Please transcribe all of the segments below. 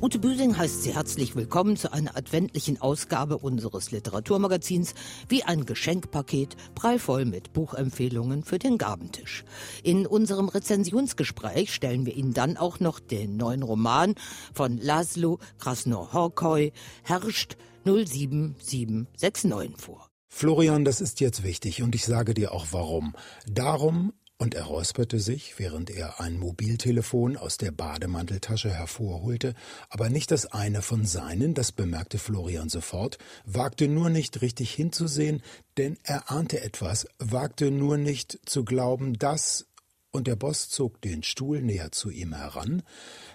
Ute Büsing heißt Sie herzlich willkommen zu einer adventlichen Ausgabe unseres Literaturmagazins wie ein Geschenkpaket prallvoll mit Buchempfehlungen für den Gabentisch. In unserem Rezensionsgespräch stellen wir Ihnen dann auch noch den neuen Roman von Laszlo Krasno-Horkoy, Herrscht 07769 vor. Florian, das ist jetzt wichtig und ich sage dir auch warum. Darum, und er räusperte sich, während er ein Mobiltelefon aus der Bademanteltasche hervorholte, aber nicht das eine von seinen, das bemerkte Florian sofort, wagte nur nicht richtig hinzusehen, denn er ahnte etwas, wagte nur nicht zu glauben, dass und der Boss zog den Stuhl näher zu ihm heran.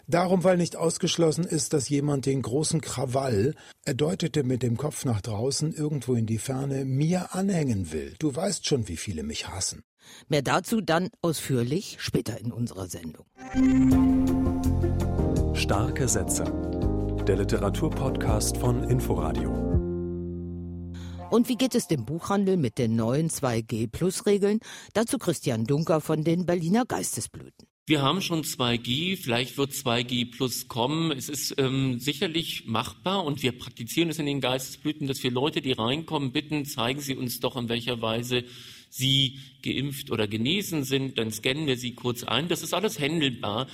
Darum, weil nicht ausgeschlossen ist, dass jemand den großen Krawall, er deutete mit dem Kopf nach draußen irgendwo in die Ferne, mir anhängen will. Du weißt schon, wie viele mich hassen. Mehr dazu dann ausführlich später in unserer Sendung. Starke Sätze. Der Literaturpodcast von Inforadio. Und wie geht es dem Buchhandel mit den neuen 2G-Plus-Regeln? Dazu Christian Dunker von den Berliner Geistesblüten. Wir haben schon 2G, vielleicht wird 2G Plus kommen. Es ist ähm, sicherlich machbar und wir praktizieren es in den Geistesblüten, dass wir Leute, die reinkommen, bitten, zeigen Sie uns doch, in welcher Weise Sie geimpft oder genesen sind, dann scannen wir Sie kurz ein. Das ist alles händelbar.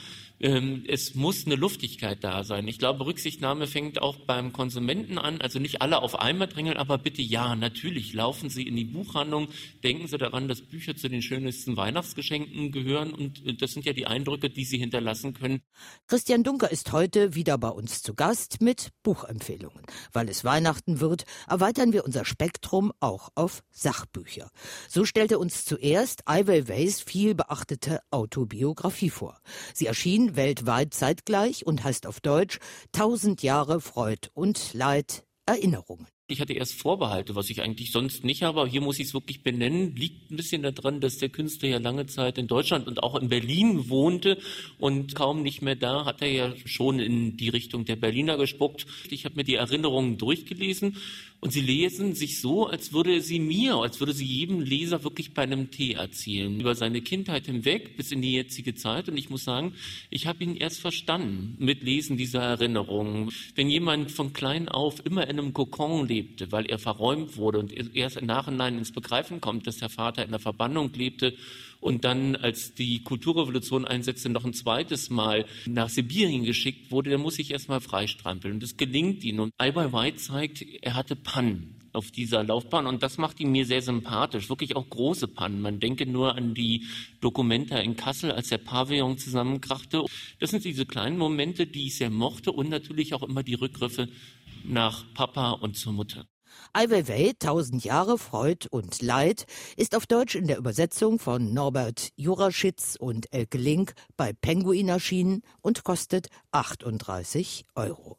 Ähm, es muss eine Luftigkeit da sein. Ich glaube, Rücksichtnahme fängt auch beim Konsumenten an. Also nicht alle auf einmal drängeln, aber bitte ja, natürlich laufen Sie in die Buchhandlung. Denken Sie daran, dass Bücher zu den schönsten Weihnachtsgeschenken gehören. Und äh, das sind ja die Eindrücke, die Sie hinterlassen können. Christian Dunker ist heute wieder bei uns zu Gast mit Buchempfehlungen. Weil es Weihnachten wird, erweitern wir unser Spektrum auch auf Sachbücher. So stellte uns zuerst Ai Weiweis viel beachtete Autobiografie vor. Sie erschien weltweit zeitgleich und heißt auf Deutsch Tausend Jahre Freud und Leid Erinnerungen. Ich hatte erst Vorbehalte, was ich eigentlich sonst nicht habe, aber hier muss ich es wirklich benennen. Liegt ein bisschen daran, dass der Künstler ja lange Zeit in Deutschland und auch in Berlin wohnte und kaum nicht mehr da, hat er ja schon in die Richtung der Berliner gespuckt. Ich habe mir die Erinnerungen durchgelesen und sie lesen sich so, als würde sie mir, als würde sie jedem Leser wirklich bei einem Tee erzählen, über seine Kindheit hinweg bis in die jetzige Zeit. Und ich muss sagen, ich habe ihn erst verstanden mit Lesen dieser Erinnerungen. Wenn jemand von klein auf immer in einem Kokon lebte, weil er verräumt wurde und erst im Nachhinein ins Begreifen kommt, dass der Vater in der Verbannung lebte und dann, als die Kulturrevolution einsetzte, noch ein zweites Mal nach Sibirien geschickt wurde, dann muss ich erstmal freistrampeln. Und das gelingt ihm. Und Ai Weiwei zeigt, er hatte Pannen auf dieser Laufbahn und das macht ihn mir sehr sympathisch. Wirklich auch große Pannen. Man denke nur an die Dokumenta in Kassel, als der Pavillon zusammenkrachte. Das sind diese kleinen Momente, die ich sehr mochte und natürlich auch immer die Rückgriffe nach Papa und zur Mutter. Ai Weiwei, Tausend Jahre Freud und Leid, ist auf Deutsch in der Übersetzung von Norbert Juraschitz und Elke Link bei Penguin erschienen und kostet 38 Euro.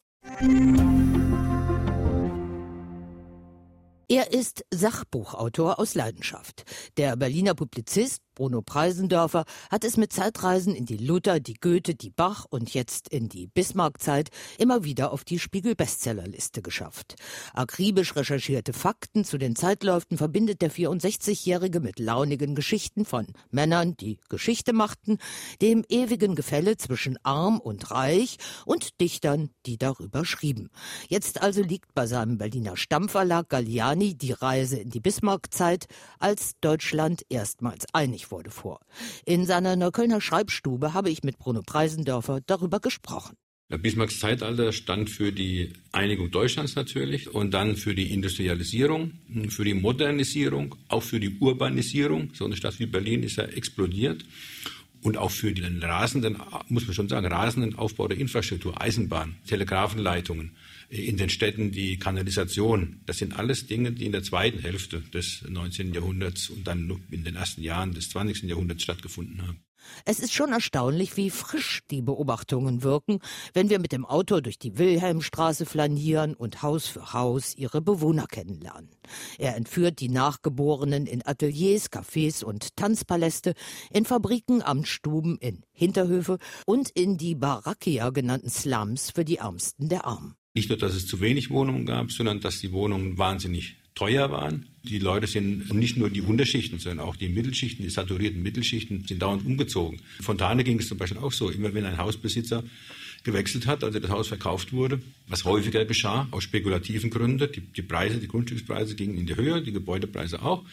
Er ist Sachbuchautor aus Leidenschaft. Der Berliner Publizist Bruno Preisendörfer hat es mit Zeitreisen in die Luther, die Goethe, die Bach und jetzt in die Bismarck-Zeit immer wieder auf die Spiegel-Bestsellerliste geschafft. Akribisch recherchierte Fakten zu den Zeitläuften verbindet der 64-Jährige mit launigen Geschichten von Männern, die Geschichte machten, dem ewigen Gefälle zwischen arm und reich und Dichtern, die darüber schrieben. Jetzt also liegt bei seinem Berliner Stammverlag Galliani die Reise in die Bismarck-Zeit als Deutschland erstmals einig wurde, vor. In seiner Neuköllner Schreibstube habe ich mit Bruno Preisendörfer darüber gesprochen. Bismarcks Zeitalter stand für die Einigung Deutschlands natürlich und dann für die Industrialisierung, für die Modernisierung, auch für die Urbanisierung. So eine Stadt wie Berlin ist ja explodiert und auch für den rasenden, muss man schon sagen, rasenden Aufbau der Infrastruktur, Eisenbahn, Telegrafenleitungen, in den Städten die Kanalisation. Das sind alles Dinge, die in der zweiten Hälfte des 19. Jahrhunderts und dann in den ersten Jahren des 20. Jahrhunderts stattgefunden haben. Es ist schon erstaunlich, wie frisch die Beobachtungen wirken, wenn wir mit dem Auto durch die Wilhelmstraße flanieren und Haus für Haus ihre Bewohner kennenlernen. Er entführt die Nachgeborenen in Ateliers, Cafés und Tanzpaläste, in Fabriken, Amtsstuben, in Hinterhöfe und in die Barakia genannten Slums für die Ärmsten der Armen. Nicht nur, dass es zu wenig Wohnungen gab, sondern dass die Wohnungen wahnsinnig teuer waren. Die Leute sind nicht nur die Unterschichten, sondern auch die Mittelschichten, die saturierten Mittelschichten sind dauernd umgezogen. Fontane ging es zum Beispiel auch so. Immer wenn ein Hausbesitzer gewechselt hat, also das Haus verkauft wurde, was häufiger geschah, aus spekulativen Gründen. Die, die Preise, die Grundstückspreise gingen in die Höhe, die Gebäudepreise auch.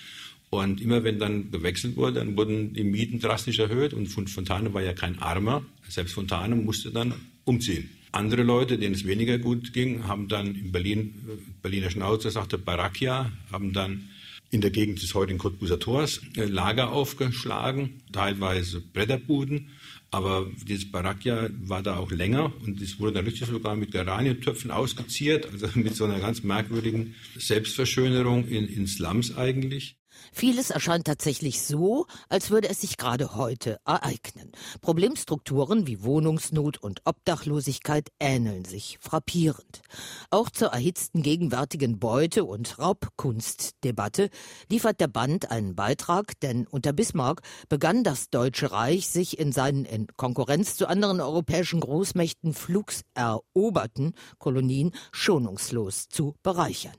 Und immer wenn dann gewechselt wurde, dann wurden die Mieten drastisch erhöht und Fontane war ja kein Armer. Selbst Fontane musste dann umziehen. Andere Leute, denen es weniger gut ging, haben dann in Berlin, Berliner Schnauze sagte Barakia, haben dann in der Gegend des heutigen Cottbuser Tors äh, Lager aufgeschlagen, teilweise Bretterbuden. Aber dieses Barakia war da auch länger und es wurde dann richtig sogar mit Geranientöpfen ausgeziert, also mit so einer ganz merkwürdigen Selbstverschönerung in, in Slums eigentlich. Vieles erscheint tatsächlich so, als würde es sich gerade heute ereignen. Problemstrukturen wie Wohnungsnot und Obdachlosigkeit ähneln sich frappierend. Auch zur erhitzten gegenwärtigen Beute- und Raubkunstdebatte liefert der Band einen Beitrag, denn unter Bismarck begann das Deutsche Reich sich in seinen in Konkurrenz zu anderen europäischen Großmächten flugs eroberten Kolonien schonungslos zu bereichern.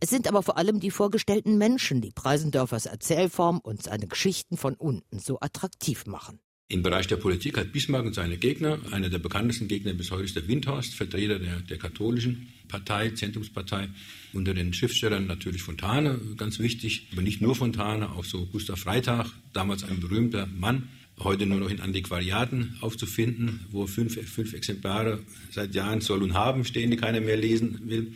Es sind aber vor allem die vorgestellten Menschen, die Preisendorf Seehoffers Erzählform und seine Geschichten von unten so attraktiv machen. Im Bereich der Politik hat Bismarck und seine Gegner, einer der bekanntesten Gegner bis heute ist der Windhorst, Vertreter der, der katholischen Partei, Zentrumspartei, unter den Schriftstellern natürlich Fontane, ganz wichtig, aber nicht nur Fontane, auch so Gustav Freitag, damals ein berühmter Mann, heute nur noch in Antiquariaten aufzufinden, wo fünf, fünf Exemplare seit Jahren soll und haben stehen, die keiner mehr lesen will.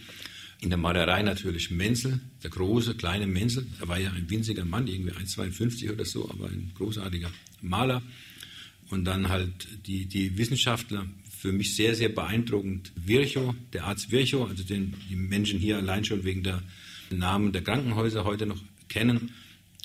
In der Malerei natürlich Menzel, der große, kleine Menzel. Er war ja ein winziger Mann, irgendwie 1,52 oder so, aber ein großartiger Maler. Und dann halt die, die Wissenschaftler, für mich sehr, sehr beeindruckend. Virchow, der Arzt Virchow, also den die Menschen hier allein schon wegen der Namen der Krankenhäuser heute noch kennen.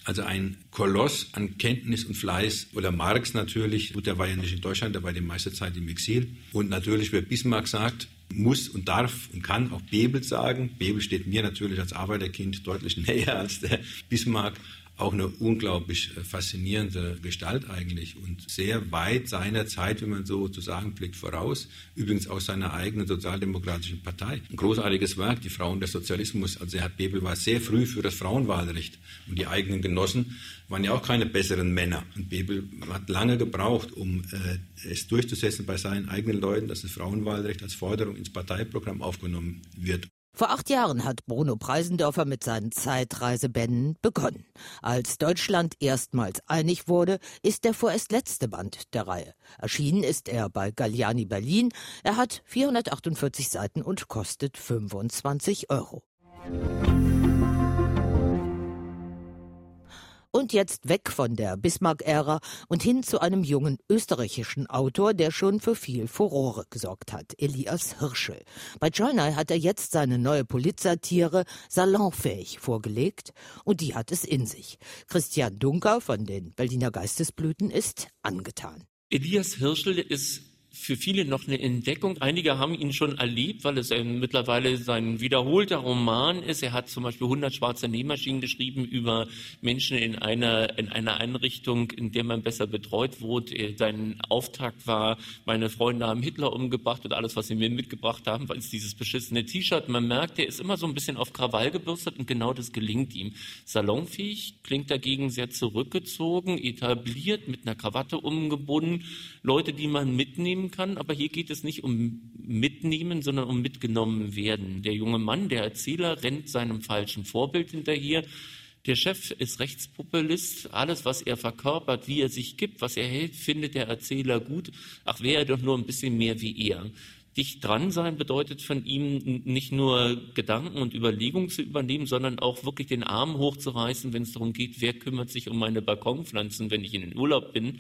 Also ein Koloss an Kenntnis und Fleiß. Oder Marx natürlich, gut, der war ja nicht in Deutschland, der war die meiste Zeit im Exil. Und natürlich, wer Bismarck sagt, muss und darf und kann auch Bebel sagen. Bebel steht mir natürlich als Arbeiterkind deutlich näher als der Bismarck auch eine unglaublich äh, faszinierende Gestalt eigentlich und sehr weit seiner Zeit, wenn man so zu sagen blickt, voraus. Übrigens aus seiner eigenen sozialdemokratischen Partei. Ein großartiges Werk, die Frauen des Sozialismus. Also Herr Bebel war sehr früh für das Frauenwahlrecht und die eigenen Genossen waren ja auch keine besseren Männer. Und Bebel hat lange gebraucht, um äh, es durchzusetzen bei seinen eigenen Leuten, dass das Frauenwahlrecht als Forderung ins Parteiprogramm aufgenommen wird. Vor acht Jahren hat Bruno Preisendorfer mit seinen Zeitreisebänden begonnen. Als Deutschland erstmals einig wurde, ist der vorerst letzte Band der Reihe. Erschienen ist er bei Galliani Berlin. Er hat 448 Seiten und kostet 25 Euro. Und jetzt weg von der Bismarck-Ära und hin zu einem jungen österreichischen Autor, der schon für viel Furore gesorgt hat, Elias Hirschel. Bei Journal hat er jetzt seine neue Politsatire salonfähig vorgelegt und die hat es in sich. Christian Dunker von den Berliner Geistesblüten ist angetan. Elias Hirschel ist für viele noch eine Entdeckung. Einige haben ihn schon erlebt, weil es mittlerweile sein wiederholter Roman ist. Er hat zum Beispiel 100 schwarze Nähmaschinen geschrieben über Menschen in einer, in einer Einrichtung, in der man besser betreut wurde. Sein Auftakt war, meine Freunde haben Hitler umgebracht und alles, was sie mir mitgebracht haben, war dieses beschissene T-Shirt. Man merkt, er ist immer so ein bisschen auf Krawall gebürstet und genau das gelingt ihm. Salonfähig klingt dagegen sehr zurückgezogen, etabliert, mit einer Krawatte umgebunden. Leute, die man mitnehmen mitnehmen kann, aber hier geht es nicht um mitnehmen, sondern um mitgenommen werden. Der junge Mann, der Erzähler, rennt seinem falschen Vorbild hinterher. Der Chef ist Rechtspopulist. Alles, was er verkörpert, wie er sich gibt, was er hält, findet der Erzähler gut. Ach, wäre er doch nur ein bisschen mehr wie er. Dicht dran sein bedeutet von ihm nicht nur Gedanken und Überlegungen zu übernehmen, sondern auch wirklich den Arm hochzureißen, wenn es darum geht, wer kümmert sich um meine Balkonpflanzen, wenn ich in den Urlaub bin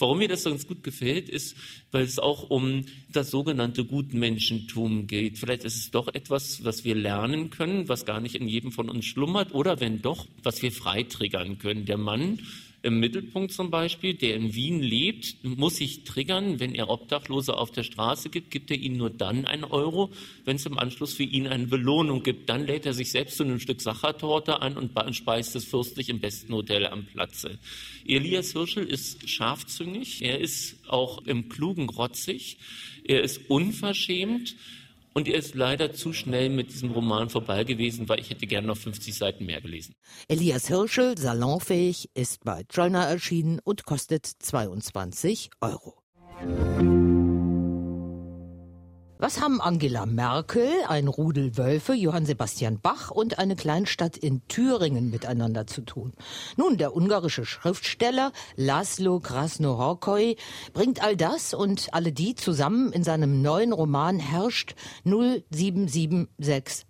Warum mir das ganz gut gefällt, ist, weil es auch um das sogenannte Gutmenschentum geht. Vielleicht ist es doch etwas, was wir lernen können, was gar nicht in jedem von uns schlummert, oder wenn doch, was wir freitriggern können. Der Mann im Mittelpunkt zum Beispiel, der in Wien lebt, muss sich triggern, wenn er Obdachlose auf der Straße gibt, gibt er ihnen nur dann einen Euro, wenn es im Anschluss für ihn eine Belohnung gibt. Dann lädt er sich selbst zu einem Stück Sachertorte an und speist es fürstlich im besten Hotel am Platze. Elias Hirschel ist scharfzüngig, er ist auch im Klugen rotzig, er ist unverschämt, Und er ist leider zu schnell mit diesem Roman vorbei gewesen, weil ich hätte gerne noch 50 Seiten mehr gelesen. Elias Hirschel, salonfähig, ist bei Trollner erschienen und kostet 22 Euro. Was haben Angela Merkel, ein Rudel Wölfe, Johann Sebastian Bach und eine Kleinstadt in Thüringen miteinander zu tun? Nun, der ungarische Schriftsteller Laszlo Krasnohorkoi bringt all das und alle die zusammen in seinem neuen Roman Herrscht 07769.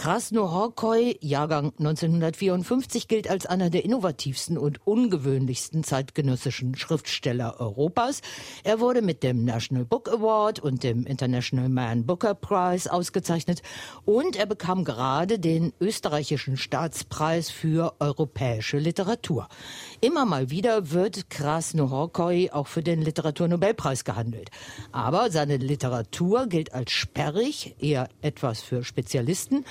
Krasnohorkoi, Jahrgang 1954, gilt als einer der innovativsten und ungewöhnlichsten zeitgenössischen Schriftsteller Europas. Er wurde mit dem National Book Award und dem International Man Booker Prize ausgezeichnet und er bekam gerade den österreichischen Staatspreis für europäische Literatur. Immer mal wieder wird Krasnohorkoi auch für den Literaturnobelpreis gehandelt. Aber seine Literatur gilt als sperrig, eher etwas für Spezialisten.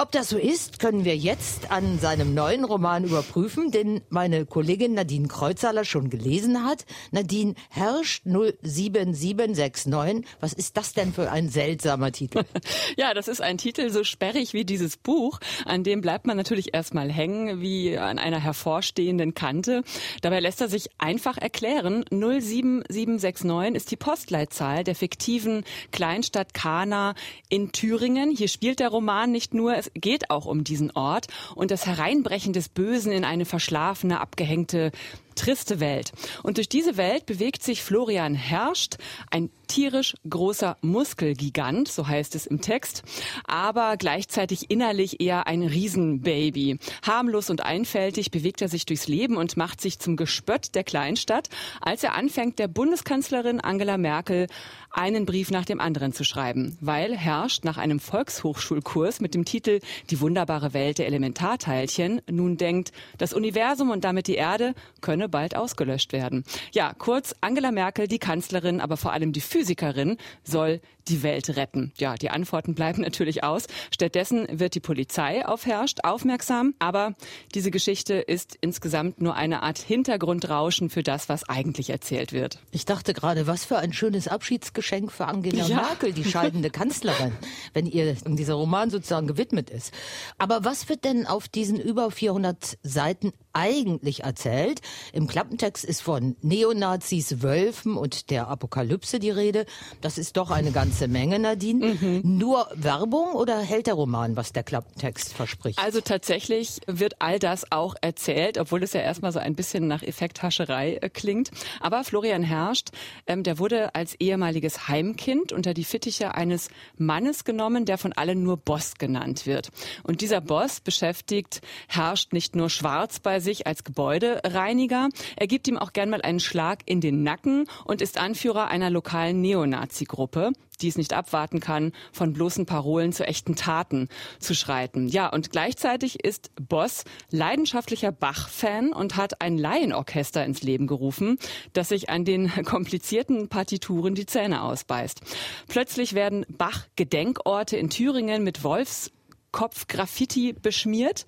Ob das so ist, können wir jetzt an seinem neuen Roman überprüfen, den meine Kollegin Nadine Kreuzhaler schon gelesen hat. Nadine Herrscht 07769. Was ist das denn für ein seltsamer Titel? ja, das ist ein Titel so sperrig wie dieses Buch. An dem bleibt man natürlich erstmal hängen, wie an einer hervorstehenden Kante. Dabei lässt er sich einfach erklären. 07769 ist die Postleitzahl der fiktiven Kleinstadt Kana in Thüringen. Hier spielt der Roman nicht nur, es geht auch um diesen Ort. Und das Hereinbrechen des Bösen in eine verschlafene, abgehängte triste Welt. Und durch diese Welt bewegt sich Florian Herrscht, ein tierisch großer Muskelgigant, so heißt es im Text, aber gleichzeitig innerlich eher ein Riesenbaby. Harmlos und einfältig bewegt er sich durchs Leben und macht sich zum Gespött der Kleinstadt, als er anfängt, der Bundeskanzlerin Angela Merkel einen Brief nach dem anderen zu schreiben, weil Herrscht nach einem Volkshochschulkurs mit dem Titel Die wunderbare Welt der Elementarteilchen nun denkt, das Universum und damit die Erde könne bald ausgelöscht werden. Ja, kurz, Angela Merkel, die Kanzlerin, aber vor allem die Physikerin, soll die Welt retten? Ja, die Antworten bleiben natürlich aus. Stattdessen wird die Polizei auf Herrscht aufmerksam. Aber diese Geschichte ist insgesamt nur eine Art Hintergrundrauschen für das, was eigentlich erzählt wird. Ich dachte gerade, was für ein schönes Abschiedsgeschenk für Angela ja. Merkel, die scheidende Kanzlerin, wenn ihr dieser Roman sozusagen gewidmet ist. Aber was wird denn auf diesen über 400 Seiten eigentlich erzählt? Im Klappentext ist von Neonazis, Wölfen und der Apokalypse die Rede. Das ist doch eine ganze ganze Menge, Nadine. Mhm. Nur Werbung oder hält der Roman, was der Klappentext verspricht? Also tatsächlich wird all das auch erzählt, obwohl es ja erstmal so ein bisschen nach Effekthascherei äh, klingt. Aber Florian Herrscht, ähm, der wurde als ehemaliges Heimkind unter die Fittiche eines Mannes genommen, der von allen nur Boss genannt wird. Und dieser Boss beschäftigt Herrscht nicht nur schwarz bei sich als Gebäudereiniger, er gibt ihm auch gern mal einen Schlag in den Nacken und ist Anführer einer lokalen Neonazi-Gruppe die es nicht abwarten kann, von bloßen Parolen zu echten Taten zu schreiten. Ja, und gleichzeitig ist Boss leidenschaftlicher Bach-Fan und hat ein Laienorchester ins Leben gerufen, das sich an den komplizierten Partituren die Zähne ausbeißt. Plötzlich werden Bach-Gedenkorte in Thüringen mit Wolfs Kopfgraffiti beschmiert,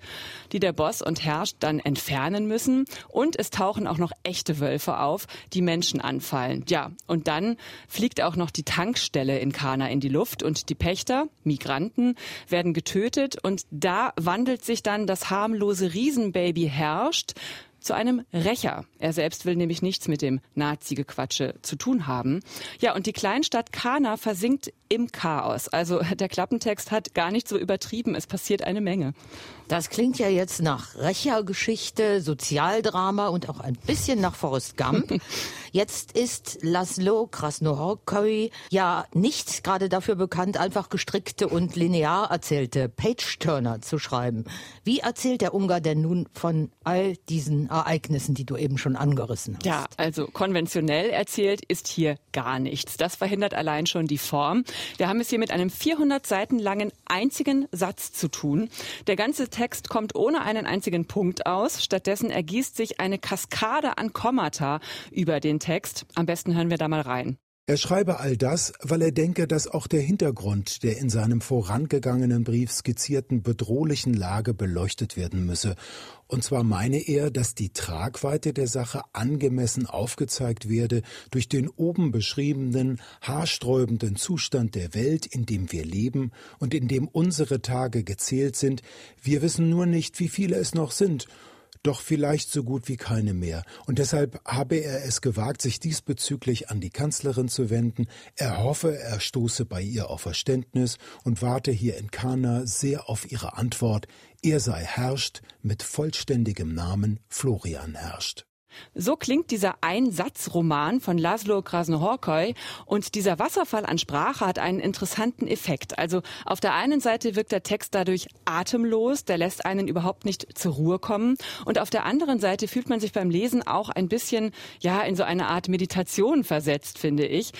die der Boss und Herrscht dann entfernen müssen. Und es tauchen auch noch echte Wölfe auf, die Menschen anfallen. Ja, und dann fliegt auch noch die Tankstelle in Kana in die Luft und die Pächter, Migranten, werden getötet und da wandelt sich dann das harmlose Riesenbaby Herrscht zu einem Rächer. Er selbst will nämlich nichts mit dem Nazi-Gequatsche zu tun haben. Ja, und die Kleinstadt Kana versinkt im Chaos. Also der Klappentext hat gar nicht so übertrieben. Es passiert eine Menge. Das klingt ja jetzt nach Rächergeschichte, Sozialdrama und auch ein bisschen nach Forrest Gump. Jetzt ist Laszlo Krasnohorkoi ja nicht gerade dafür bekannt, einfach gestrickte und linear erzählte Page-Turner zu schreiben. Wie erzählt der Ungar denn nun von all diesen Ereignissen, die du eben schon angerissen hast? Ja, also konventionell erzählt ist hier gar nichts. Das verhindert allein schon die Form. Wir haben es hier mit einem 400 Seiten langen einzigen Satz zu tun. Der ganze Text kommt ohne einen einzigen Punkt aus. Stattdessen ergießt sich eine Kaskade an Kommata über den Text. Am besten hören wir da mal rein. Er schreibe all das, weil er denke, dass auch der Hintergrund der in seinem vorangegangenen Brief skizzierten bedrohlichen Lage beleuchtet werden müsse. Und zwar meine er, dass die Tragweite der Sache angemessen aufgezeigt werde durch den oben beschriebenen, haarsträubenden Zustand der Welt, in dem wir leben und in dem unsere Tage gezählt sind. Wir wissen nur nicht, wie viele es noch sind doch vielleicht so gut wie keine mehr. Und deshalb habe er es gewagt, sich diesbezüglich an die Kanzlerin zu wenden. Er hoffe, er stoße bei ihr auf Verständnis und warte hier in Kana sehr auf ihre Antwort. Er sei herrscht mit vollständigem Namen Florian herrscht. So klingt dieser Einsatzroman von Laszlo Krasnohorkoi und dieser Wasserfall an Sprache hat einen interessanten Effekt. Also auf der einen Seite wirkt der Text dadurch atemlos, der lässt einen überhaupt nicht zur Ruhe kommen und auf der anderen Seite fühlt man sich beim Lesen auch ein bisschen ja in so eine Art Meditation versetzt, finde ich.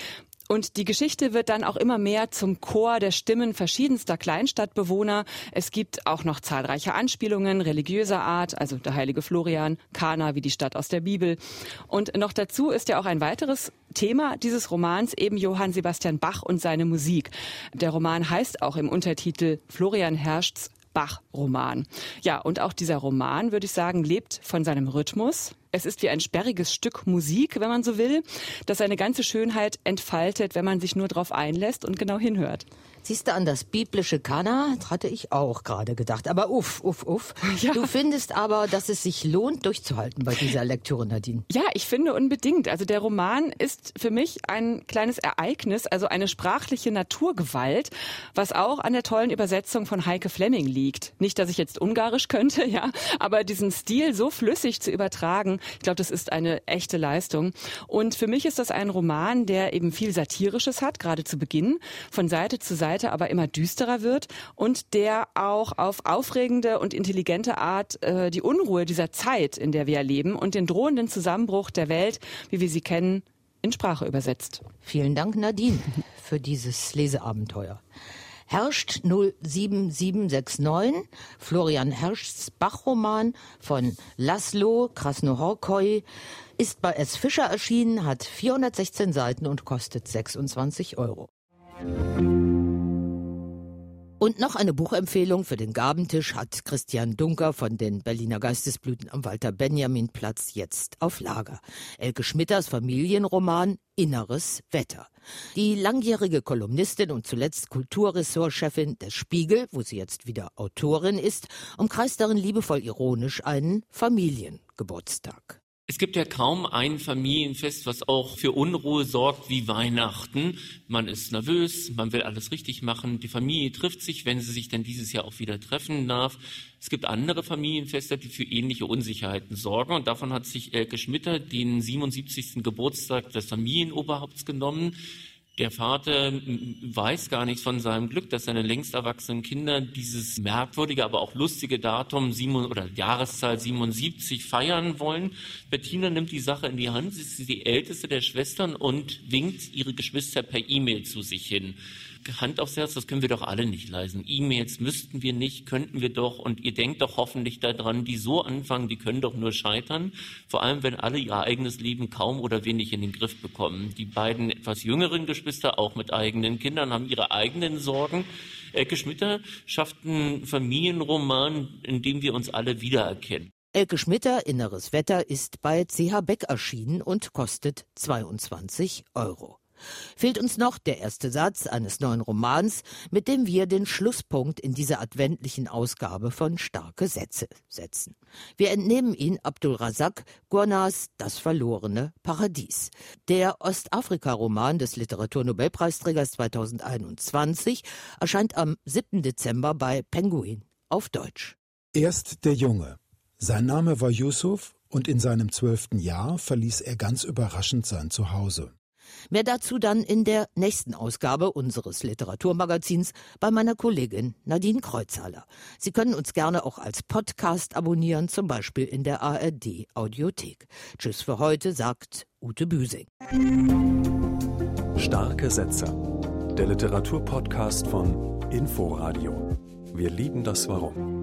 Und die Geschichte wird dann auch immer mehr zum Chor der Stimmen verschiedenster Kleinstadtbewohner. Es gibt auch noch zahlreiche Anspielungen religiöser Art, also der heilige Florian, Kana wie die Stadt aus der Bibel. Und noch dazu ist ja auch ein weiteres Thema dieses Romans eben Johann Sebastian Bach und seine Musik. Der Roman heißt auch im Untertitel Florian Herrschts Bach-Roman. Ja, und auch dieser Roman, würde ich sagen, lebt von seinem Rhythmus. Es ist wie ein sperriges Stück Musik, wenn man so will, das seine ganze Schönheit entfaltet, wenn man sich nur darauf einlässt und genau hinhört. Siehst du, an das biblische Kana hatte ich auch gerade gedacht. Aber uff, uff, uff. Ja. Du findest aber, dass es sich lohnt, durchzuhalten bei dieser Lektüre, Nadine. Ja, ich finde unbedingt. Also der Roman ist für mich ein kleines Ereignis, also eine sprachliche Naturgewalt, was auch an der tollen Übersetzung von Heike Fleming liegt. Nicht, dass ich jetzt Ungarisch könnte, ja, aber diesen Stil so flüssig zu übertragen, ich glaube, das ist eine echte Leistung. Und für mich ist das ein Roman, der eben viel Satirisches hat, gerade zu Beginn, von Seite zu Seite Seite aber immer düsterer wird und der auch auf aufregende und intelligente Art äh, die Unruhe dieser Zeit, in der wir leben und den drohenden Zusammenbruch der Welt, wie wir sie kennen, in Sprache übersetzt. Vielen Dank, Nadine, für dieses Leseabenteuer. Herrscht 07769, Florian Herrschs Bachroman von Laszlo Krasnohorkoi, ist bei S. Fischer erschienen, hat 416 Seiten und kostet 26 Euro. Und noch eine Buchempfehlung für den Gabentisch hat Christian Dunker von den Berliner Geistesblüten am Walter Benjamin Platz jetzt auf Lager. Elke Schmitters Familienroman Inneres Wetter. Die langjährige Kolumnistin und zuletzt Kulturressortchefin des Spiegel, wo sie jetzt wieder Autorin ist, umkreist darin liebevoll ironisch einen Familiengeburtstag. Es gibt ja kaum ein Familienfest, was auch für Unruhe sorgt wie Weihnachten. Man ist nervös, man will alles richtig machen. Die Familie trifft sich, wenn sie sich denn dieses Jahr auch wieder treffen darf. Es gibt andere Familienfeste, die für ähnliche Unsicherheiten sorgen. Und davon hat sich Elke Schmitter den 77. Geburtstag des Familienoberhaupts genommen. Der Vater weiß gar nichts von seinem Glück, dass seine längst erwachsenen Kinder dieses merkwürdige, aber auch lustige Datum sieben, oder Jahreszahl 77 feiern wollen. Bettina nimmt die Sache in die Hand. Sie ist die älteste der Schwestern und winkt ihre Geschwister per E-Mail zu sich hin. Hand aufs Herz, das können wir doch alle nicht leisten. E-Mails müssten wir nicht, könnten wir doch. Und ihr denkt doch hoffentlich daran, die so anfangen, die können doch nur scheitern. Vor allem, wenn alle ihr eigenes Leben kaum oder wenig in den Griff bekommen. Die beiden etwas jüngeren Geschwister, auch mit eigenen Kindern, haben ihre eigenen Sorgen. Elke Schmitter schafft einen Familienroman, in dem wir uns alle wiedererkennen. Elke Schmitter, Inneres Wetter, ist bei CH Beck erschienen und kostet 22 Euro fehlt uns noch der erste Satz eines neuen Romans, mit dem wir den Schlusspunkt in dieser adventlichen Ausgabe von Starke Sätze setzen. Wir entnehmen ihn Abdul Razak Gurnas Das verlorene Paradies. Der Ostafrika-Roman des Literaturnobelpreisträgers 2021 erscheint am 7. Dezember bei Penguin auf Deutsch. Erst der Junge. Sein Name war Yusuf und in seinem zwölften Jahr verließ er ganz überraschend sein Zuhause. Mehr dazu dann in der nächsten Ausgabe unseres Literaturmagazins bei meiner Kollegin Nadine Kreuzhaler. Sie können uns gerne auch als Podcast abonnieren, zum Beispiel in der ARD Audiothek. Tschüss für heute, sagt Ute Büsing. Starke Sätze. Der Literaturpodcast von Inforadio. Wir lieben das Warum.